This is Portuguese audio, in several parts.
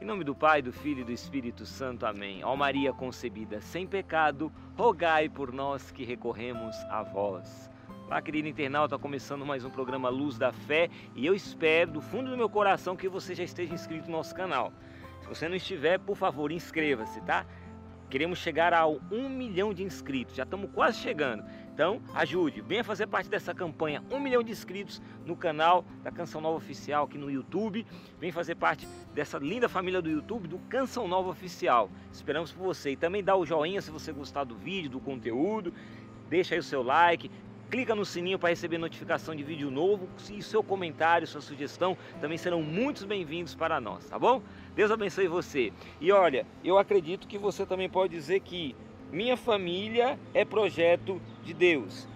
Em nome do Pai, do Filho e do Espírito Santo. Amém. Ó Maria concebida sem pecado, rogai por nós que recorremos a vós. Olá, querido internauta, começando mais um programa Luz da Fé e eu espero do fundo do meu coração que você já esteja inscrito no nosso canal. Se você não estiver, por favor, inscreva-se, tá? Queremos chegar a um milhão de inscritos, já estamos quase chegando. Então, ajude, venha fazer parte dessa campanha. Um milhão de inscritos no canal da Canção Nova Oficial aqui no YouTube. Vem fazer parte dessa linda família do YouTube do Canção Nova Oficial. Esperamos por você. E também dá o joinha se você gostar do vídeo, do conteúdo. Deixa aí o seu like, clica no sininho para receber notificação de vídeo novo e seu comentário, sua sugestão também serão muito bem-vindos para nós, tá bom? Deus abençoe você. E olha, eu acredito que você também pode dizer que minha família é projeto de Deus.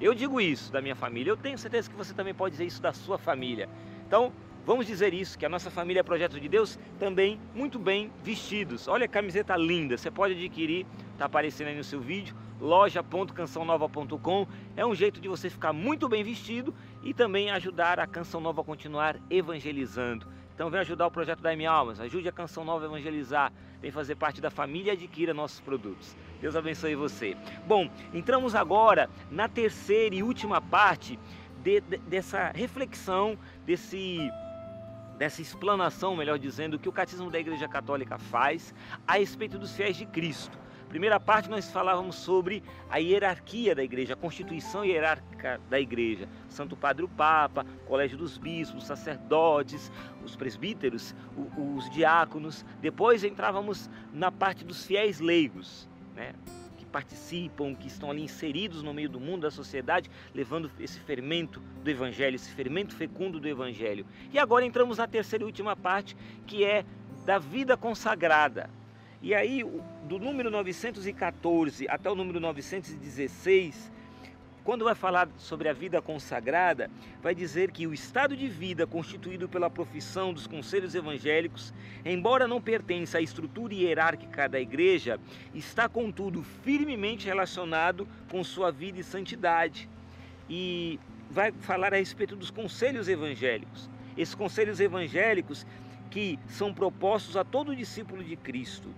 Eu digo isso da minha família, eu tenho certeza que você também pode dizer isso da sua família. Então, vamos dizer isso, que a nossa família é projeto de Deus, também muito bem vestidos. Olha a camiseta linda, você pode adquirir, está aparecendo aí no seu vídeo loja.cançãonova.com é um jeito de você ficar muito bem vestido e também ajudar a Canção Nova a continuar evangelizando. Então vem ajudar o projeto da M Almas, ajude a Canção Nova a evangelizar, vem fazer parte da família e adquira nossos produtos. Deus abençoe você. Bom, entramos agora na terceira e última parte de, de, dessa reflexão, desse dessa explanação, melhor dizendo, que o Catecismo da Igreja Católica faz a respeito dos fiéis de Cristo. Primeira parte nós falávamos sobre a hierarquia da igreja, a constituição hierárquica da igreja. Santo Padre o Papa, Colégio dos Bispos, sacerdotes, os presbíteros, os diáconos. Depois entrávamos na parte dos fiéis leigos, né? que participam, que estão ali inseridos no meio do mundo, da sociedade, levando esse fermento do Evangelho, esse fermento fecundo do Evangelho. E agora entramos na terceira e última parte, que é da vida consagrada, e aí, do número 914 até o número 916, quando vai falar sobre a vida consagrada, vai dizer que o estado de vida constituído pela profissão dos conselhos evangélicos, embora não pertença à estrutura hierárquica da igreja, está contudo firmemente relacionado com sua vida e santidade. E vai falar a respeito dos conselhos evangélicos. Esses conselhos evangélicos que são propostos a todo discípulo de Cristo.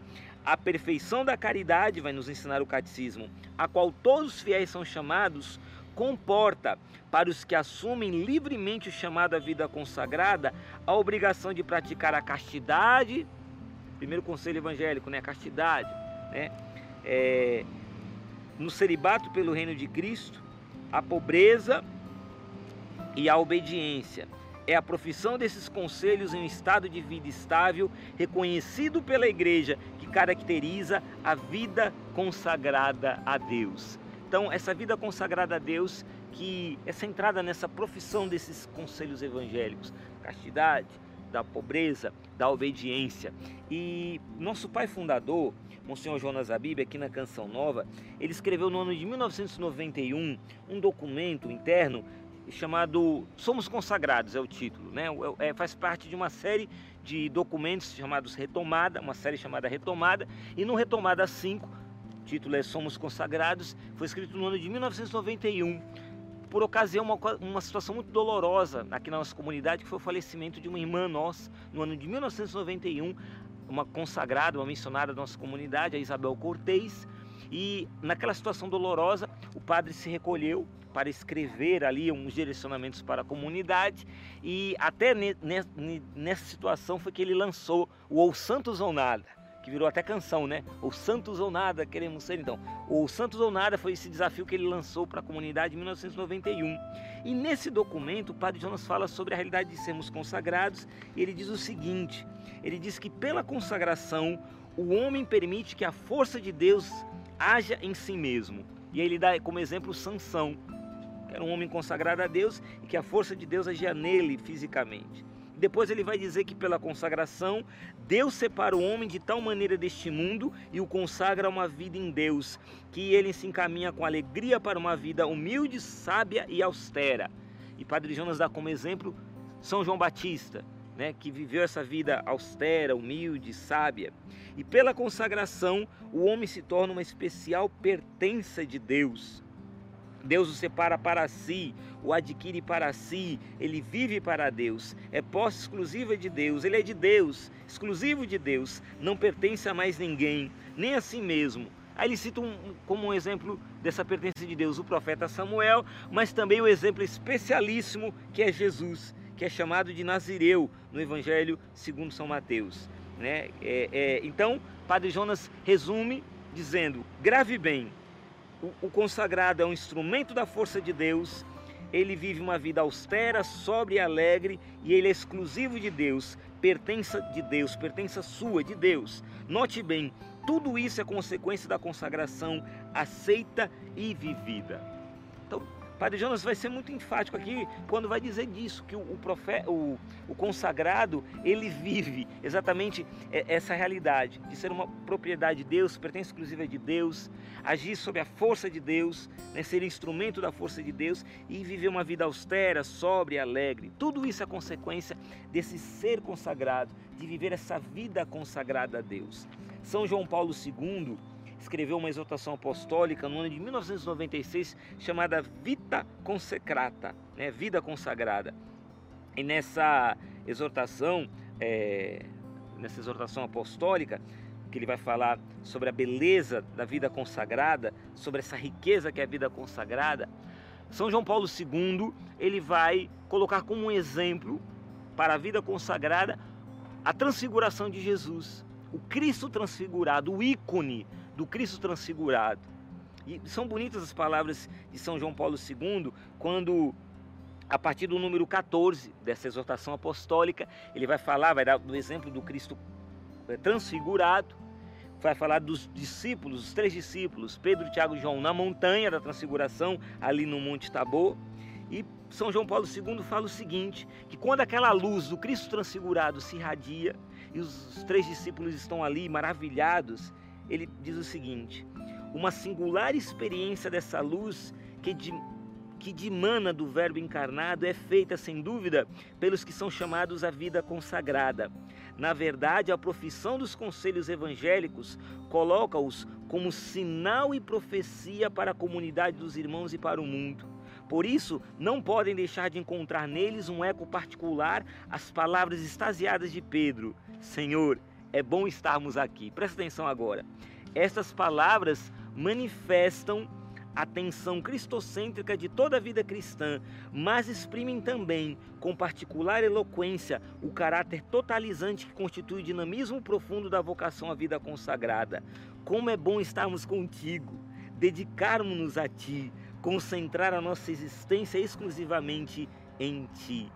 A perfeição da caridade, vai nos ensinar o catecismo, a qual todos os fiéis são chamados, comporta, para os que assumem livremente o chamado à vida consagrada, a obrigação de praticar a castidade, primeiro conselho evangélico, né? A castidade, né? É, no celibato pelo reino de Cristo, a pobreza e a obediência é a profissão desses conselhos em um estado de vida estável, reconhecido pela igreja, que caracteriza a vida consagrada a Deus. Então, essa vida consagrada a Deus que é centrada nessa profissão desses conselhos evangélicos, castidade, da pobreza, da obediência. E nosso pai fundador, Monsenhor Jonas Abib, aqui na Canção Nova, ele escreveu no ano de 1991 um documento interno chamado Somos Consagrados, é o título, né? É, é, faz parte de uma série de documentos chamados Retomada, uma série chamada Retomada, e no Retomada 5, o título é Somos Consagrados, foi escrito no ano de 1991, por ocasião uma, uma situação muito dolorosa aqui na nossa comunidade, que foi o falecimento de uma irmã nossa, no ano de 1991, uma consagrada, uma missionária da nossa comunidade, a Isabel Cortez, e naquela situação dolorosa, o padre se recolheu para escrever ali uns direcionamentos para a comunidade e até nessa situação foi que ele lançou o Ou Santos ou Nada, que virou até canção, né? Ou Santos ou Nada, queremos ser então. Ou Santos ou Nada foi esse desafio que ele lançou para a comunidade em 1991. E nesse documento o Padre Jonas fala sobre a realidade de sermos consagrados e ele diz o seguinte, ele diz que pela consagração o homem permite que a força de Deus haja em si mesmo. E ele dá como exemplo Sansão, era um homem consagrado a Deus e que a força de Deus agia nele fisicamente. Depois ele vai dizer que pela consagração, Deus separa o homem de tal maneira deste mundo e o consagra a uma vida em Deus, que ele se encaminha com alegria para uma vida humilde, sábia e austera. E Padre Jonas dá como exemplo São João Batista, né, que viveu essa vida austera, humilde, sábia. E pela consagração, o homem se torna uma especial pertença de Deus. Deus o separa para si, o adquire para si, ele vive para Deus, é posse exclusiva de Deus, ele é de Deus, exclusivo de Deus, não pertence a mais ninguém, nem a si mesmo. Aí ele cita um, como um exemplo dessa pertença de Deus o profeta Samuel, mas também o exemplo especialíssimo que é Jesus, que é chamado de Nazireu no Evangelho segundo São Mateus. Né? É, é, então, Padre Jonas resume dizendo: grave bem, o, consagrado é um instrumento da força de Deus, ele vive uma vida austera, sóbria e alegre, e ele é exclusivo de Deus, pertença de Deus, pertença sua, de Deus. Note bem, tudo isso é consequência da consagração aceita e vivida. Padre Jonas vai ser muito enfático aqui quando vai dizer disso, que o, profeta, o, o consagrado, ele vive exatamente essa realidade de ser uma propriedade de Deus, pertence exclusiva de Deus, agir sob a força de Deus, né, ser instrumento da força de Deus e viver uma vida austera, sóbria alegre. Tudo isso é consequência desse ser consagrado, de viver essa vida consagrada a Deus. São João Paulo II escreveu uma exortação apostólica no ano de 1996 chamada Vita Consecrata, né? Vida Consagrada. E nessa exortação, é, nessa exortação apostólica, que ele vai falar sobre a beleza da vida consagrada, sobre essa riqueza que é a vida consagrada, São João Paulo II ele vai colocar como um exemplo para a vida consagrada a transfiguração de Jesus, o Cristo transfigurado, o ícone do Cristo transfigurado. E são bonitas as palavras de São João Paulo II, quando, a partir do número 14 dessa exortação apostólica, ele vai falar, vai dar o exemplo do Cristo eh, transfigurado, vai falar dos discípulos, os três discípulos, Pedro, Tiago e João, na montanha da transfiguração, ali no Monte Tabor. E São João Paulo II fala o seguinte: que quando aquela luz do Cristo transfigurado se irradia e os três discípulos estão ali maravilhados, ele diz o seguinte: uma singular experiência dessa luz que de, que dimana do Verbo encarnado é feita, sem dúvida, pelos que são chamados à vida consagrada. Na verdade, a profissão dos conselhos evangélicos coloca-os como sinal e profecia para a comunidade dos irmãos e para o mundo. Por isso, não podem deixar de encontrar neles um eco particular às palavras extasiadas de Pedro: Senhor, é bom estarmos aqui. Presta atenção agora. Estas palavras manifestam a tensão cristocêntrica de toda a vida cristã, mas exprimem também, com particular eloquência, o caráter totalizante que constitui o dinamismo profundo da vocação à vida consagrada. Como é bom estarmos contigo, dedicarmos-nos a ti, concentrar a nossa existência exclusivamente em ti.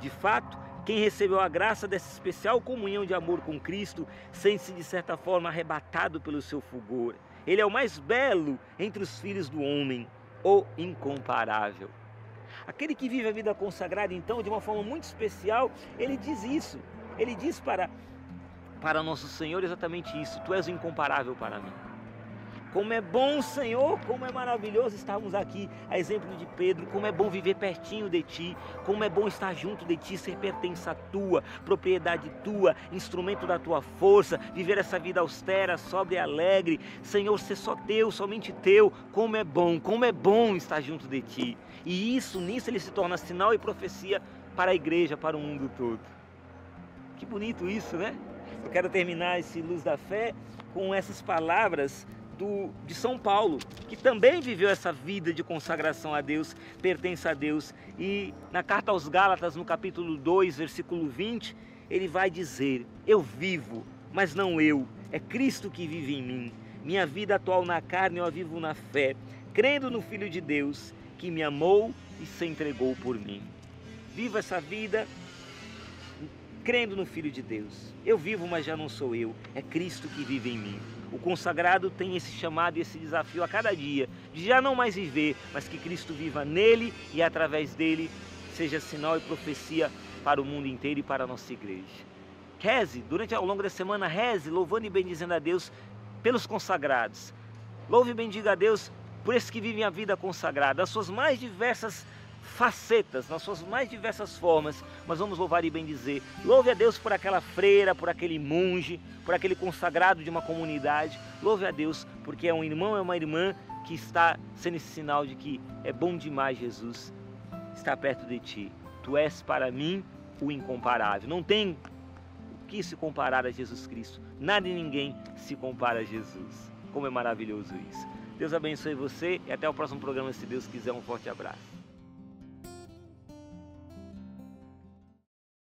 De fato, quem recebeu a graça dessa especial comunhão de amor com Cristo sente-se de certa forma arrebatado pelo seu fulgor. Ele é o mais belo entre os filhos do homem, o incomparável. Aquele que vive a vida consagrada, então, de uma forma muito especial, ele diz isso. Ele diz para, para nosso Senhor exatamente isso: Tu és o incomparável para mim. Como é bom, Senhor, como é maravilhoso estarmos aqui, a exemplo de Pedro, como é bom viver pertinho de Ti, como é bom estar junto de Ti, ser pertença tua, propriedade tua, instrumento da Tua força, viver essa vida austera, sóbria e alegre, Senhor, ser só Teu, somente Teu, como é bom, como é bom estar junto de Ti. E isso, nisso ele se torna sinal e profecia para a igreja, para o mundo todo. Que bonito isso, né? Eu quero terminar esse Luz da Fé com essas palavras do, de São Paulo, que também viveu essa vida de consagração a Deus, pertence a Deus. E na carta aos Gálatas, no capítulo 2, versículo 20, ele vai dizer: Eu vivo, mas não eu, é Cristo que vive em mim. Minha vida atual na carne eu a vivo na fé, crendo no Filho de Deus, que me amou e se entregou por mim. Viva essa vida crendo no Filho de Deus. Eu vivo, mas já não sou eu, é Cristo que vive em mim. O consagrado tem esse chamado e esse desafio a cada dia, de já não mais viver, mas que Cristo viva nele e através dele seja sinal e profecia para o mundo inteiro e para a nossa igreja. Reze, durante ao longo da semana, reze, louvando e bendizendo a Deus pelos consagrados. Louve e bendiga a Deus por esses que vivem a vida consagrada, as suas mais diversas facetas, nas suas mais diversas formas, mas vamos louvar e bendizer. Louve a Deus por aquela freira, por aquele monge, por aquele consagrado de uma comunidade. Louve a Deus porque é um irmão, é uma irmã que está sendo esse sinal de que é bom demais Jesus estar perto de ti. Tu és para mim o incomparável. Não tem o que se comparar a Jesus Cristo. Nada e ninguém se compara a Jesus. Como é maravilhoso isso. Deus abençoe você e até o próximo programa, se Deus quiser. Um forte abraço.